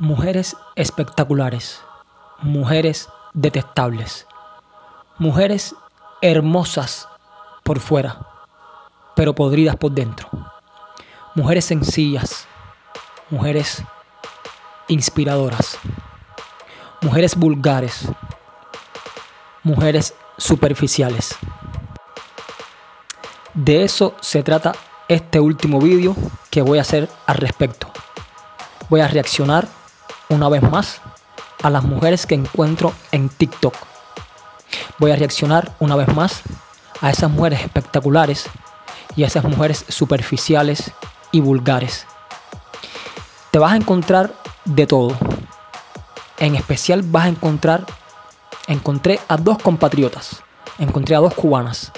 Mujeres espectaculares, mujeres detestables, mujeres hermosas por fuera, pero podridas por dentro. Mujeres sencillas, mujeres inspiradoras, mujeres vulgares, mujeres superficiales. De eso se trata este último vídeo que voy a hacer al respecto. Voy a reaccionar una vez más a las mujeres que encuentro en TikTok. Voy a reaccionar una vez más a esas mujeres espectaculares y a esas mujeres superficiales y vulgares. Te vas a encontrar de todo. En especial vas a encontrar, encontré a dos compatriotas, encontré a dos cubanas.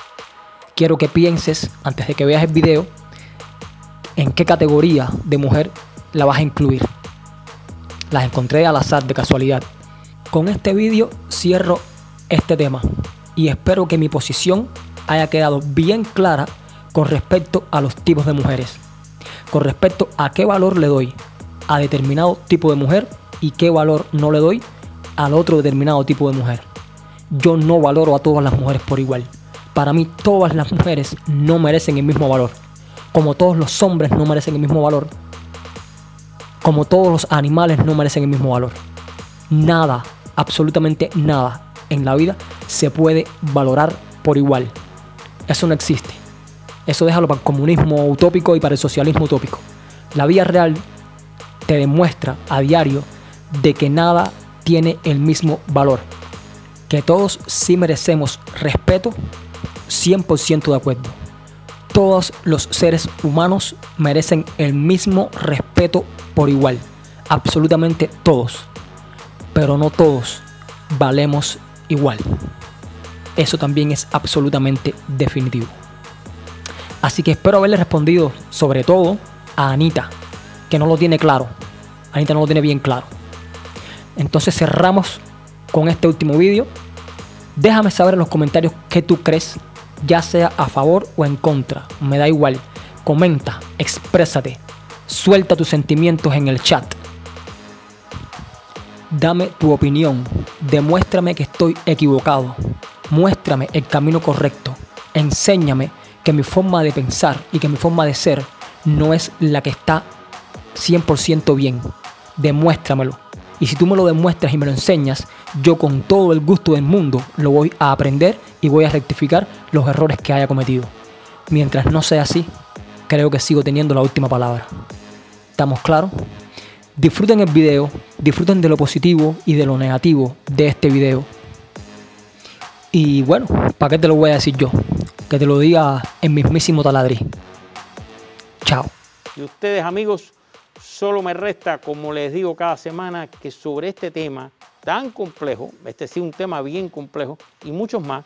Quiero que pienses, antes de que veas el video, en qué categoría de mujer la vas a incluir. Las encontré al azar de casualidad. Con este vídeo cierro este tema y espero que mi posición haya quedado bien clara con respecto a los tipos de mujeres, con respecto a qué valor le doy a determinado tipo de mujer y qué valor no le doy al otro determinado tipo de mujer. Yo no valoro a todas las mujeres por igual. Para mí todas las mujeres no merecen el mismo valor. Como todos los hombres no merecen el mismo valor. Como todos los animales no merecen el mismo valor. Nada, absolutamente nada en la vida se puede valorar por igual. Eso no existe. Eso déjalo para el comunismo utópico y para el socialismo utópico. La vida real te demuestra a diario de que nada tiene el mismo valor. Que todos sí merecemos respeto, 100% de acuerdo. Todos los seres humanos merecen el mismo respeto por igual. Absolutamente todos. Pero no todos valemos igual. Eso también es absolutamente definitivo. Así que espero haberle respondido sobre todo a Anita, que no lo tiene claro. Anita no lo tiene bien claro. Entonces cerramos con este último vídeo. Déjame saber en los comentarios qué tú crees, ya sea a favor o en contra. Me da igual. Comenta, exprésate, suelta tus sentimientos en el chat. Dame tu opinión, demuéstrame que estoy equivocado, muéstrame el camino correcto, enséñame que mi forma de pensar y que mi forma de ser no es la que está 100% bien. Demuéstramelo. Y si tú me lo demuestras y me lo enseñas, yo con todo el gusto del mundo lo voy a aprender y voy a rectificar los errores que haya cometido. Mientras no sea así, creo que sigo teniendo la última palabra. ¿Estamos claros? Disfruten el video, disfruten de lo positivo y de lo negativo de este video. Y bueno, ¿para qué te lo voy a decir yo? Que te lo diga el mismísimo Taladri. Chao. Y ustedes amigos, solo me resta, como les digo cada semana, que sobre este tema tan complejo, este sí un tema bien complejo y muchos más,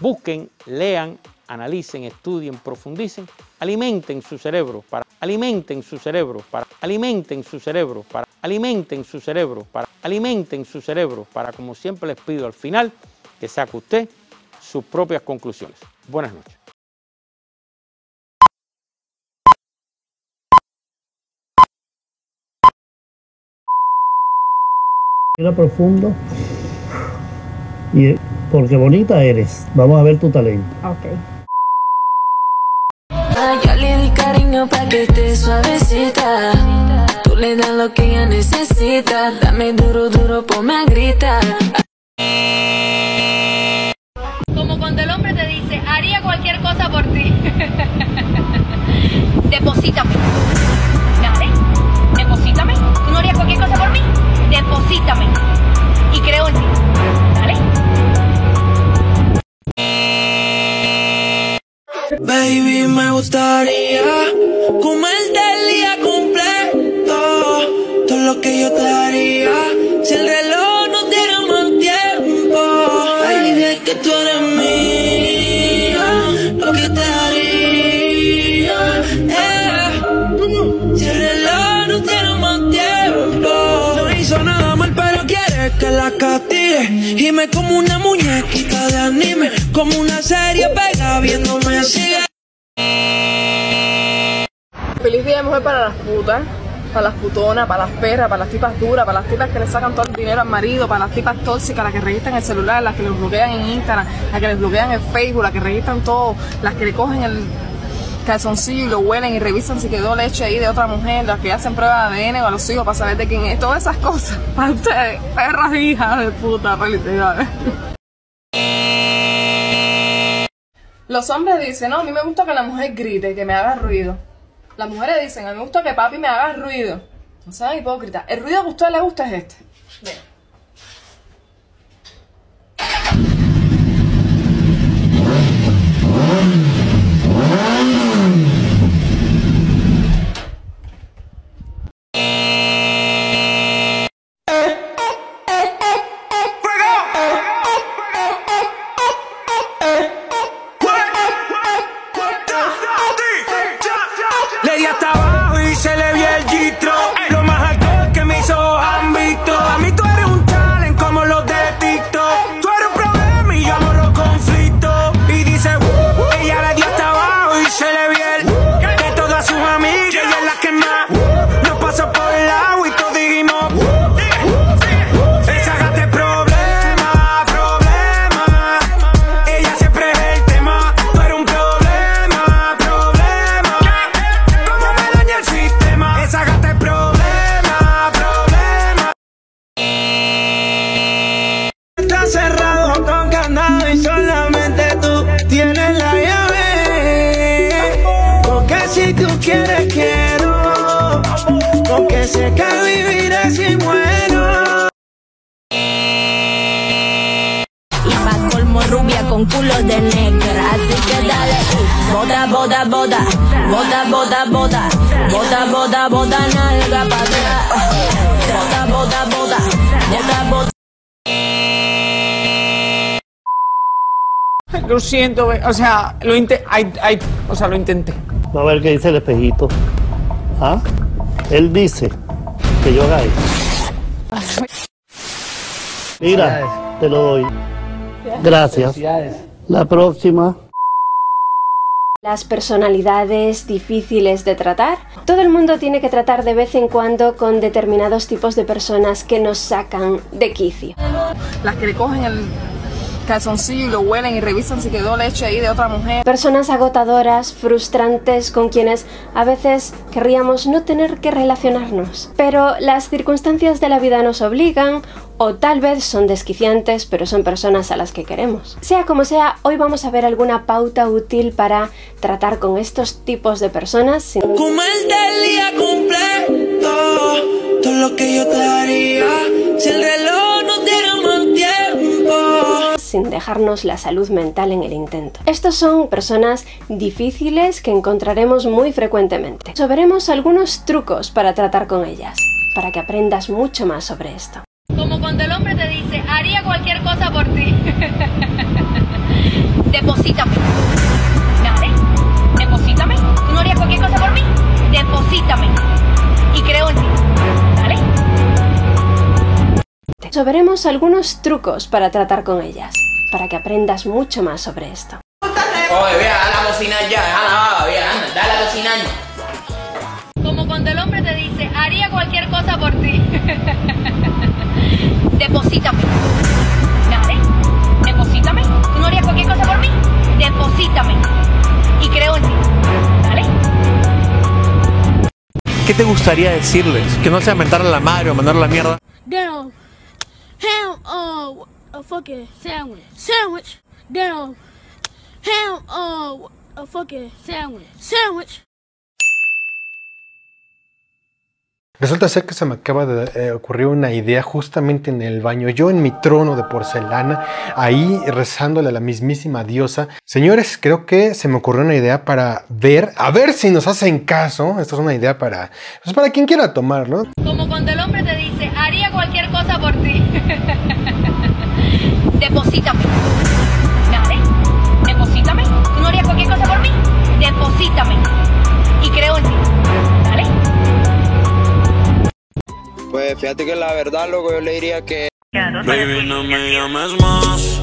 busquen, lean, analicen, estudien, profundicen, alimenten su cerebro para alimenten su cerebro para alimenten su cerebro para alimenten su cerebro para alimenten su cerebro para como siempre les pido al final que saque usted sus propias conclusiones. Buenas noches. Era profundo y porque bonita eres. Vamos a ver tu talento. Ok. Que esté suavecita. Tú le das lo que ella necesita. Dame duro, duro, ponme a gritar. Como cuando el hombre te dice, haría cualquier cosa por ti. Deposítame. Dale, deposítame. ¿Tú no harías cualquier cosa por mí? Deposítame. Y creo en ti. Baby, me gustaría comerte el día completo. Todo lo que yo te haría. Si el reloj no tiene más tiempo. Baby, es que tú eres mía. Y me como una muñequita de anime. Como una serie pega viéndome sigue. Feliz día de mujer para las putas. para las putonas, para las perras, para las tipas duras, para las tipas que le sacan todo el dinero al marido, para las tipas tóxicas, las que registran el celular, las que les bloquean en Instagram, las que les bloquean en Facebook, las que registran todo, las que le cogen el calzoncillo y lo huelen y revisan si quedó leche ahí de otra mujer, las que hacen pruebas de ADN o a los hijos para saber de quién es, todas esas cosas. Para ustedes, perras hijas de puta, felicidades. Los hombres dicen, no, a mí me gusta que la mujer grite, que me haga ruido. Las mujeres dicen, a mí me gusta que papi me haga ruido. No sean hipócritas. El ruido que a usted le gusta es este. Vean. Siento, o sea, lo, inte- ay, o sea, lo intenté. Va a ver qué dice el espejito. ¿Ah? Él dice que yo haga eso. Mira, te lo doy. Gracias. La próxima. Las personalidades difíciles de tratar. Todo el mundo tiene que tratar de vez en cuando con determinados tipos de personas que nos sacan de quicio. Las que le cogen el calzoncillo y lo huelen y revisan si quedó leche ahí de otra mujer. Personas agotadoras, frustrantes, con quienes a veces querríamos no tener que relacionarnos. Pero las circunstancias de la vida nos obligan, o tal vez son desquiciantes, pero son personas a las que queremos. Sea como sea, hoy vamos a ver alguna pauta útil para tratar con estos tipos de personas sin, Como el del día completo, todo lo que yo te haría. Si el reloj sin dejarnos la salud mental en el intento. Estos son personas difíciles que encontraremos muy frecuentemente. So, veremos algunos trucos para tratar con ellas, para que aprendas mucho más sobre esto. Como cuando el hombre te dice, haría cualquier cosa por ti. Deposítame. Dale, deposítame. ¿Tú no harías cualquier cosa por mí? Deposítame. Y creo en ti. Dale. So, veremos algunos trucos para tratar con ellas, para que aprendas mucho más sobre esto. Oye, vea, a la cocinar ya, déjala, vea, anda, dale a cocinar. Como cuando el hombre te dice, haría cualquier cosa por ti. Deposítame. Dale, deposítame. ¿Tú no harías cualquier cosa por mí? Deposítame. Y creo en ti. Dale. ¿Qué te gustaría decirles? Que no sea mentarle a la madre o mandarle la mierda. Damn. Ham, uh, a fucking sandwich. Sandwich. Damn. Ham, uh, a fucking sandwich. Sandwich. Resulta ser que se me acaba de eh, ocurrir una idea justamente en el baño, yo en mi trono de porcelana, ahí rezándole a la mismísima diosa. Señores, creo que se me ocurrió una idea para ver, a ver si nos hacen caso. Esta es una idea para, pues para quien quiera tomar, ¿no? Como cuando el hombre te dice, haría cualquier cosa por ti. Deposítame. Dale, deposítame. ¿Tú no harías cualquier cosa por mí? Deposítame. Y creo en ti. Pues fíjate que la verdad, loco, yo le diría que. Baby, no me llames más.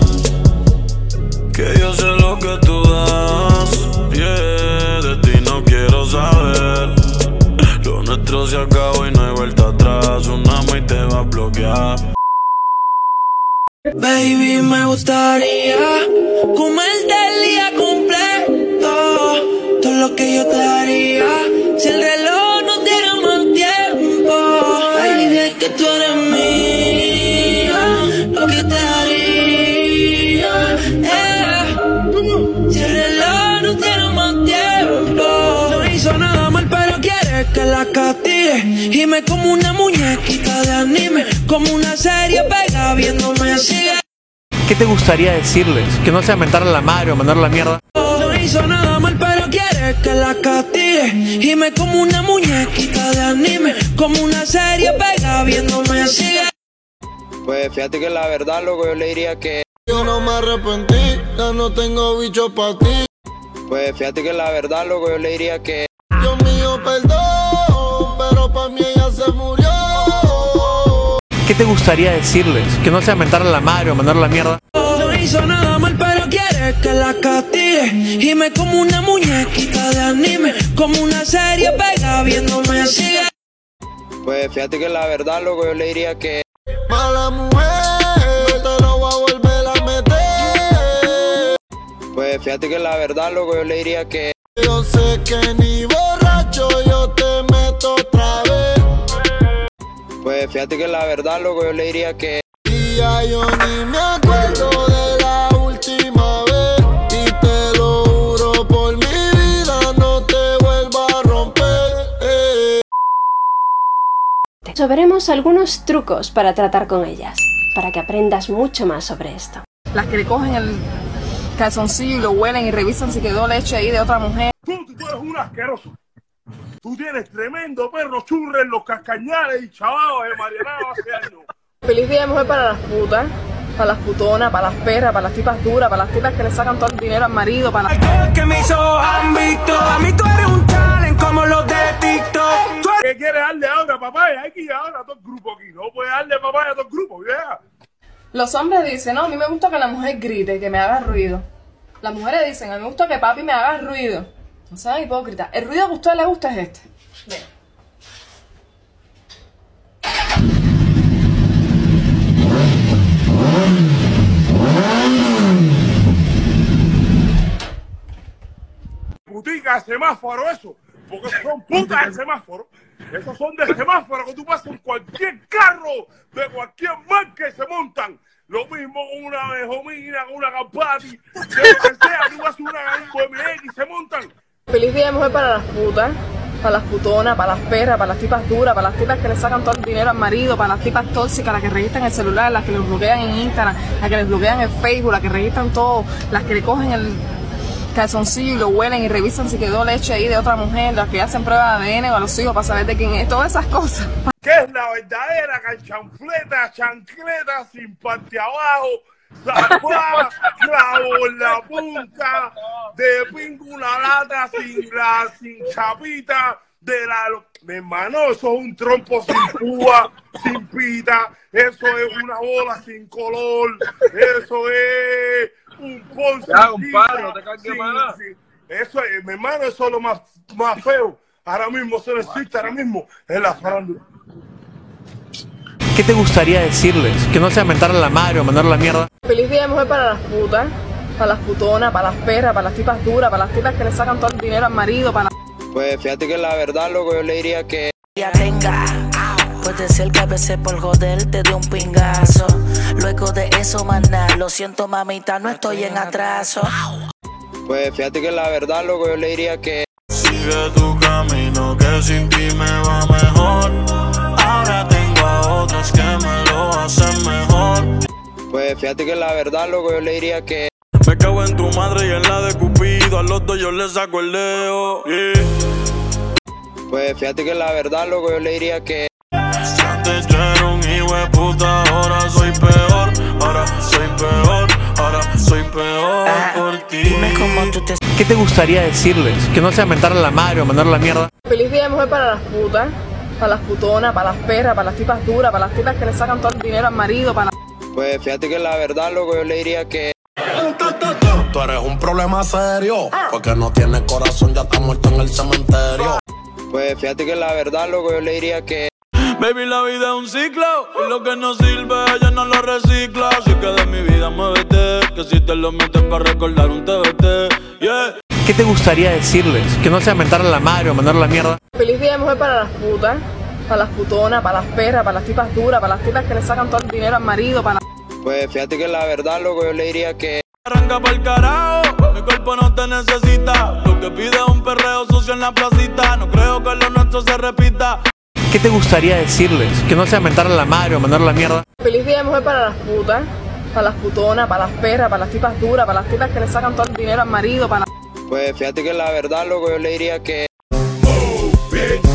Que yo sé lo que tú das. Yeah, de ti no quiero saber. Lo nuestro se acabó y no hay vuelta atrás. Una y te va a bloquear. Baby, me gustaría comerte el día completo. Todo lo que yo te haría. Si el reloj que tú eres mía. Lo que te haría. eh. Si el reloj no tiene más tiempo. No hizo nada mal, pero quiere que la castigue. Y me como una muñequita de anime. Como una serie pega viéndome sigue. ¿Qué te gustaría decirles? Que no sea mentarle a la madre o mandarle la mierda. No hizo nada mal, pero que la castigue. Y me como una muñequita de anime. Como una serie pega viéndome sigue. Pues fíjate que la verdad, loco, yo le diría que. Yo no me arrepentí, ya no tengo bicho para ti. Pues fíjate que la verdad, loco, yo le diría que. Dios mío, perdón, pero para mí ella se murió. ¿Qué te gustaría decirles? Que no sea mentarle a la madre o mandarle la mierda. No hizo nada mal, que la castigue. Y me como una muñequita de anime. Como una serie pega viéndome sigue. Pues fíjate que la verdad, loco, yo le diría que. Mala mujer, te lo voy a volver a meter. Pues fíjate que la verdad, loco, yo le diría que. Yo sé que ni borracho yo te meto otra vez. Pues fíjate que la verdad, loco, yo le diría que. Y ya yo ni me acuerdo de la So, veremos algunos trucos para tratar con ellas, para que aprendas mucho más sobre esto. Las que le cogen el calzoncillo y lo huelen y revisan si quedó leche ahí de otra mujer. Tú, tú eres un asqueroso. Tú tienes tremendo perro churre en los cascañales y chavados de Marianao hace años. Feliz día de mujer para las putas, para las putonas, para las perras, para las tipas duras, para las tipas que le sacan todo el dinero al marido, para las... Que me hizo ámbito. A mí tú eres un como los de TikTok. ¿Qué quieres darle ahora, papá? Hay que ir ahora a todo el grupo aquí. No puedes darle papá a todo el grupo, vieja. Los hombres dicen, no, a mí me gusta que la mujer grite, que me haga ruido. Las mujeres dicen, a mí me gusta que papi me haga ruido. No sean hipócritas. El ruido que a usted le gusta es este. Ve. Putica, semáforo, eso. Porque son putas de semáforo. Esos son de semáforo que tú pasas en cualquier carro de cualquier marca y se montan. Lo mismo con una Benjamina, con una Campati, de lo que sea. Tú vas a una un BMX y se montan. Feliz día de mujer para las putas, para las putonas, para las perras, para las tipas duras, para las tipas que le sacan todo el dinero al marido, para las tipas tóxicas, las que registran el celular, las que les bloquean en Instagram, las que les bloquean en Facebook, las que registran todo, las que le cogen el calzoncillo y lo huelen y revisan si quedó leche ahí de otra mujer, las que hacen pruebas de ADN o a los hijos para saber de quién es, todas esas cosas. que es la verdadera canchanfleta, chancleta sin parte abajo, zapada, clavo en la punta, de pingo una lata sin la, sin chapita, de la mi hermano, eso es un trompo sin púa, sin pita, eso es una bola sin color, eso es un sin Ya, compadre, no te cargues más Eso es, mi hermano, eso es lo más, más feo. Ahora mismo, eso no existe ahora mismo en la farándula. ¿Qué te gustaría decirles? Que no sea mentarle a la madre o mandarle la mierda. Feliz día de mujer para las putas, para las putonas, para las perras, para las tipas duras, para las tipas que le sacan todo el dinero al marido, para. Pues fíjate que la verdad, loco, yo le diría que. Ya tenga. Puede ser que a veces por joder te dé un pingazo. Luego de eso, manda. Lo siento, mamita, no estoy en atraso. Pues fíjate que la verdad, loco, yo le diría que. Sigue tu camino que sin ti me va mejor. Ahora tengo a otros que me lo hacen mejor. Pues fíjate que la verdad, loco, yo le diría que. Me cago en tu madre y en la de Cupido. A los dos yo les saco el dedo. Yeah. Pues fíjate que la verdad, loco, yo le diría que. Antes yo era un hijo de puta, ahora soy peor. Ahora soy peor. Ahora soy peor por ti. Dime cómo tú te ¿Qué te gustaría decirles? Que no sea mentarle a la madre o mandarle la mierda. Feliz día de mujer para las putas, para las putonas, para las perras, para las tipas duras, para las tipas que le sacan todo el dinero al marido, para las... Pues fíjate que la verdad, loco, yo le diría que. Tú eres un problema serio, porque no tienes corazón, ya está muerto en el cementerio. Pues fíjate que la verdad, loco, yo le diría que. Baby, la vida es un ciclo y lo que no sirve ella no lo recicla. Así que de mi vida muévete, que si te lo metes para recordar un TBT, yeah. ¿Qué te gustaría decirles? Que no sea mentarle a la madre o mandarle la mierda. Feliz día de mujer para las putas, para las putonas, para las perras, para las tipas duras, para las tipas que le sacan todo el dinero al marido, para Pues fíjate que la verdad, loco, yo le diría que. Arranca pa'l carajo, mi cuerpo no te necesita. Lo que pide es un perreo sucio en la placita. No creo que lo nuestro se repita. ¿Qué te gustaría decirles? Que no sea mentarle a la madre o mandarle la mierda. Feliz día de mujer para las putas, para las putonas, para las perras, para las tipas duras, para las tipas que le sacan todo el dinero al marido, para Pues fíjate que la verdad, loco, yo le diría que. Get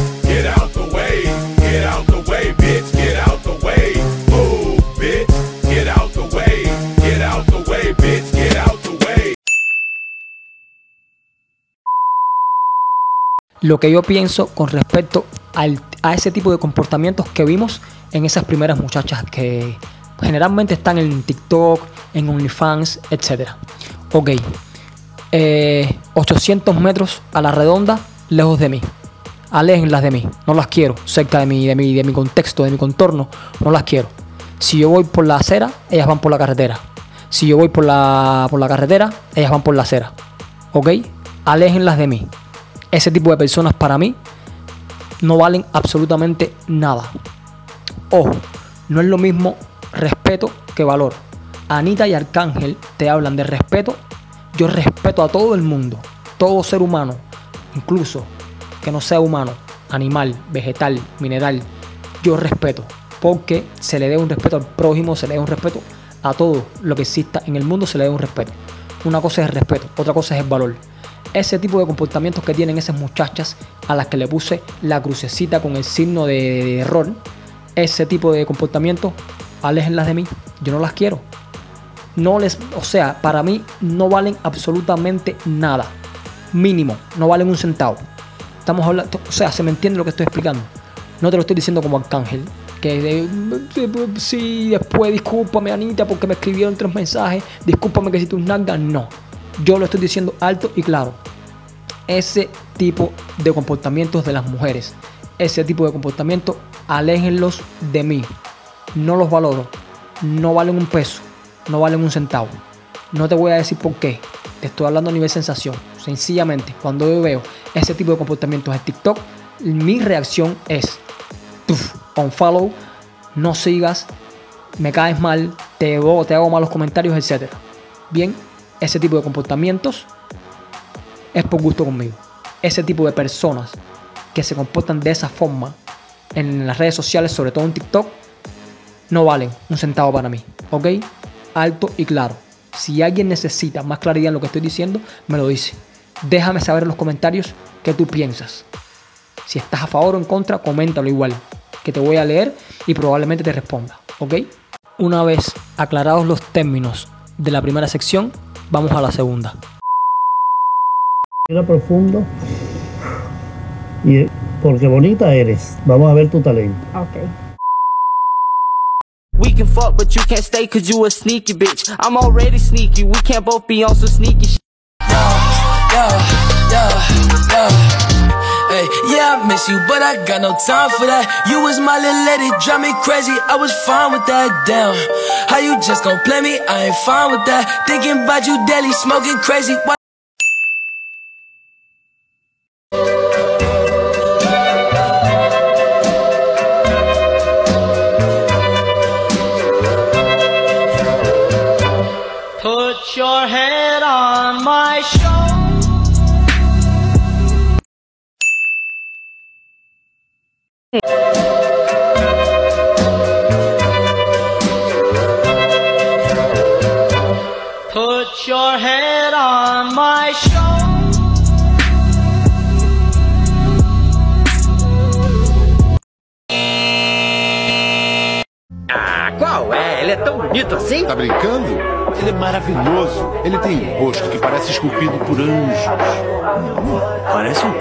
Lo que yo pienso con respecto al- a ese tipo de comportamientos que vimos en esas primeras muchachas que generalmente están en TikTok, en OnlyFans, etc. Ok, eh, 800 metros a la redonda, lejos de mí. Aléjenlas de mí, no las quiero, cerca de mi, de de mi contexto, de mi contorno, no las quiero. Si yo voy por la acera, ellas van por la carretera. Si yo voy por la, por la carretera, ellas van por la acera. ¿Ok? Aléjenlas de mí. Ese tipo de personas para mí no valen absolutamente nada. Ojo, no es lo mismo respeto que valor. Anita y Arcángel te hablan de respeto. Yo respeto a todo el mundo, todo ser humano, incluso que no sea humano, animal, vegetal, mineral. Yo respeto, porque se le dé un respeto al prójimo, se le dé un respeto a todo lo que exista en el mundo, se le dé un respeto. Una cosa es el respeto, otra cosa es el valor. Ese tipo de comportamientos que tienen esas muchachas a las que le puse la crucecita con el signo de, error, ese tipo de comportamientos, aléjenlas de mí. Yo no las quiero. No les, o sea, para mí no valen absolutamente nada. Mínimo, no valen un centavo. Estamos hablando, o sea, se me entiende lo que estoy explicando. No te lo estoy diciendo como arcángel. Que de, sí, después discúlpame, Anita, porque me escribieron tres mensajes. Discúlpame que si tus nalgas, no. Yo lo estoy diciendo alto y claro. Ese tipo de comportamientos de las mujeres, ese tipo de comportamientos, aléjenlos de mí. No los valoro. No valen un peso. No valen un centavo. No te voy a decir por qué. Te estoy hablando a nivel sensación. Sencillamente, cuando yo veo ese tipo de comportamientos en TikTok, mi reacción es unfollow, no sigas, me caes mal, te te hago malos comentarios, etc. Bien, ese tipo de comportamientos es por gusto conmigo. Ese tipo de personas que se comportan de esa forma en las redes sociales, sobre todo en TikTok, no valen un centavo para mí. ¿Ok? Alto y claro. Si alguien necesita más claridad en lo que estoy diciendo, me lo dice. Déjame saber en los comentarios qué tú piensas. Si estás a favor o en contra, coméntalo igual, que te voy a leer y probablemente te responda. ¿Ok? Una vez aclarados los términos de la primera sección, vamos a la segunda. Era profundo. Y porque bonita eres. Vamos a ver tu talento. Ok. We can fuck, but you can't stay cause you a sneaky bitch. I'm already sneaky, we can't both be on some sneaky shit. yeah, yeah, yeah. Yeah, I miss you, but I got no time for that. You was my little lady, drive me crazy. I was fine with that. Damn, how you just gon' play me? I ain't fine with that. Thinking about you daily, smoking crazy. Why- Ele tem um rosto que parece esculpido por anjos. Não, parece um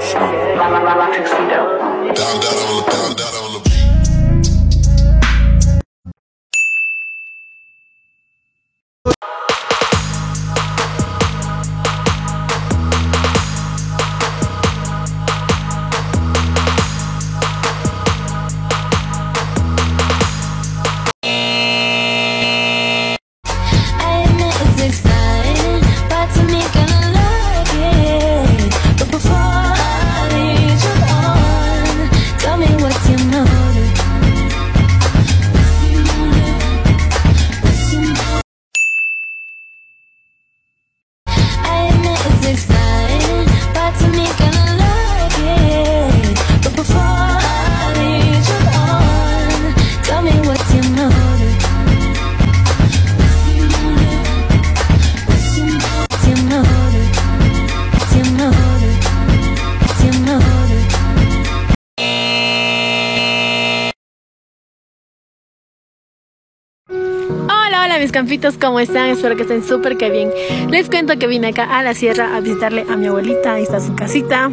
Hola, hola mis campitos, ¿cómo están? Espero que estén súper que bien. Les cuento que vine acá a la sierra a visitarle a mi abuelita, ahí está su casita.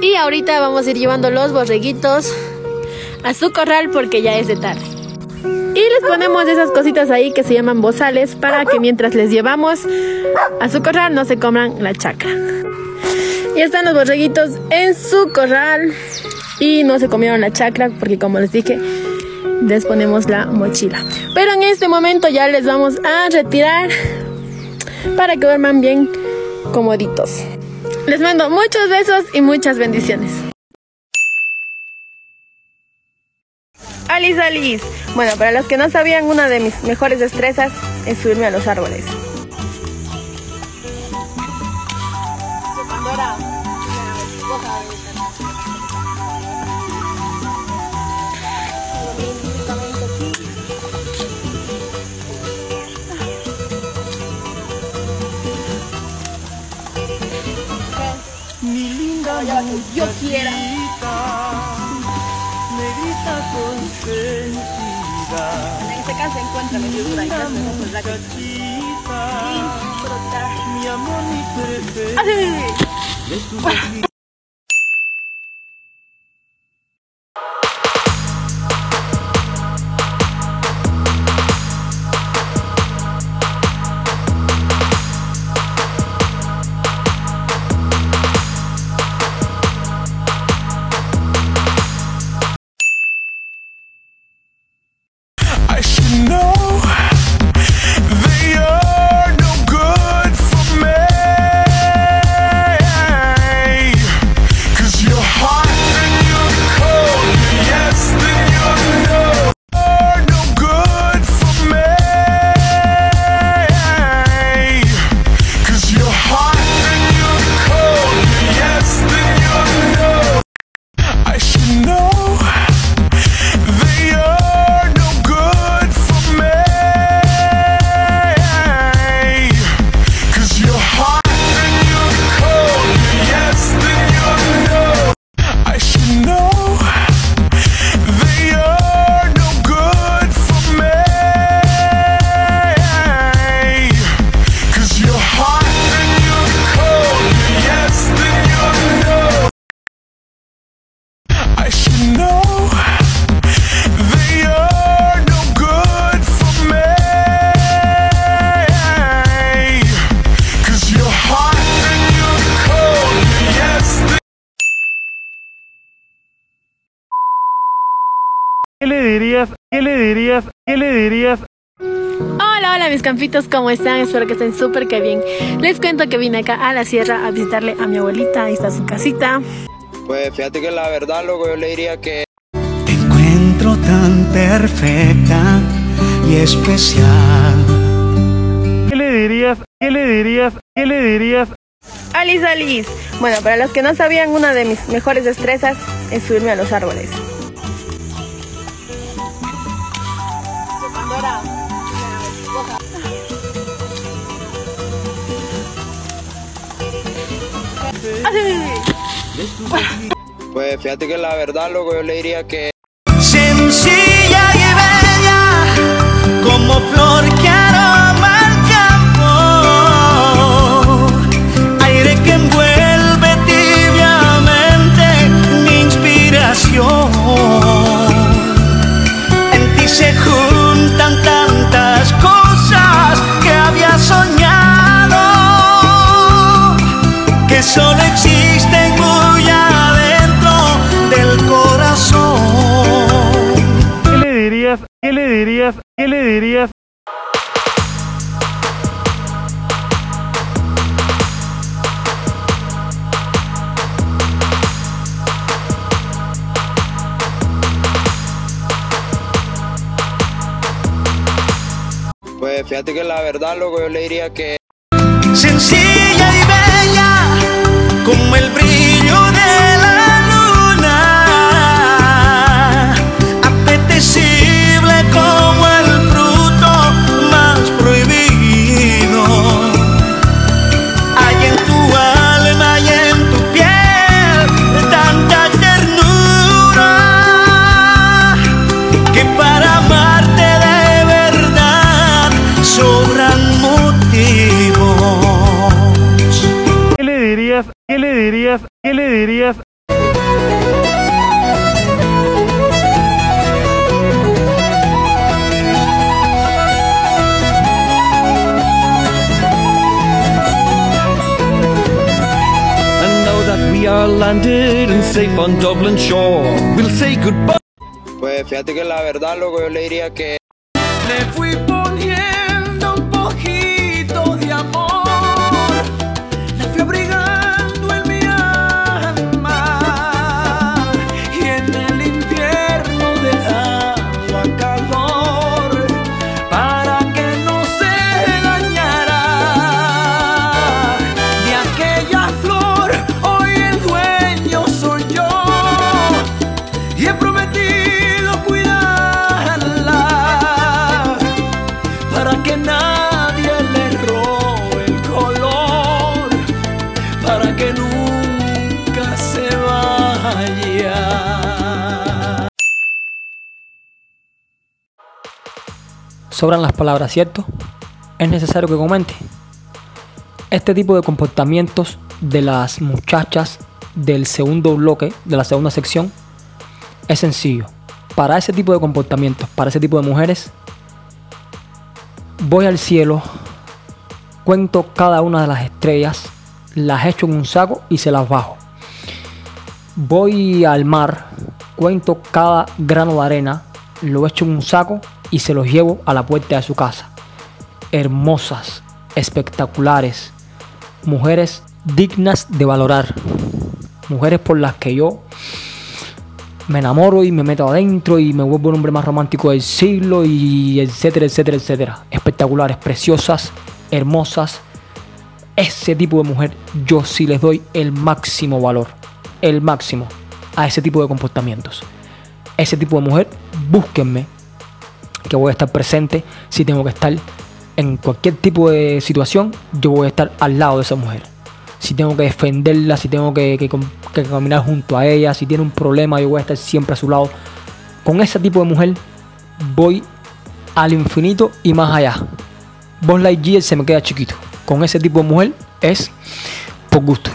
Y ahorita vamos a ir llevando los borreguitos a su corral porque ya es de tarde. Y les ponemos esas cositas ahí que se llaman bozales para que mientras les llevamos a su corral no se coman la chacra. Y están los borreguitos en su corral y no se comieron la chacra porque como les dije les ponemos la mochila. Pero en este momento ya les vamos a retirar para que duerman bien comoditos. Les mando muchos besos y muchas bendiciones. Alice Alice. Bueno, para los que no sabían, una de mis mejores destrezas es subirme a los árboles. Yo quiera. En este caso encuentra mi figura y Mi amor, mi ¿Qué le dirías? ¿Qué le dirías? Hola, hola mis campitos, ¿cómo están? Espero que estén súper que bien. Les cuento que vine acá a la sierra a visitarle a mi abuelita, ahí está su casita. Pues fíjate que la verdad, loco, yo le diría que encuentro tan perfecta y especial. ¿Qué le dirías? ¿Qué le dirías? ¿Qué le dirías? Alice Alice. Bueno, para los que no sabían, una de mis mejores destrezas es subirme a los árboles. Pues fíjate que la verdad, loco, yo le diría que Sencilla y bella, como flor que ¿Qué le dirías? Pues fíjate que la verdad, loco, yo le diría que sencilla y bella como el brillo we'll say goodbye. Pues fíjate que la verdad, loco, yo le diría que Le fui Sobran las palabras, ¿cierto? Es necesario que comente. Este tipo de comportamientos de las muchachas del segundo bloque, de la segunda sección, es sencillo. Para ese tipo de comportamientos, para ese tipo de mujeres, voy al cielo, cuento cada una de las estrellas, las echo en un saco y se las bajo. Voy al mar, cuento cada grano de arena, lo echo en un saco y se los llevo a la puerta de su casa. Hermosas, espectaculares, mujeres dignas de valorar, mujeres por las que yo me enamoro y me meto adentro y me vuelvo el hombre más romántico del siglo y etcétera, etcétera, etcétera. Espectaculares, preciosas, hermosas. Ese tipo de mujer yo sí les doy el máximo valor, el máximo a ese tipo de comportamientos. Ese tipo de mujer, búsquenme, que voy a estar presente si tengo que estar en cualquier tipo de situación, yo voy a estar al lado de esa mujer. Si tengo que defenderla, si tengo que, caminar junto a ella, si tiene un problema, yo voy a estar siempre a su lado. Con ese tipo de mujer voy al infinito y más allá. Vos Lightyear se me queda chiquito. Con ese tipo de mujer es por gusto.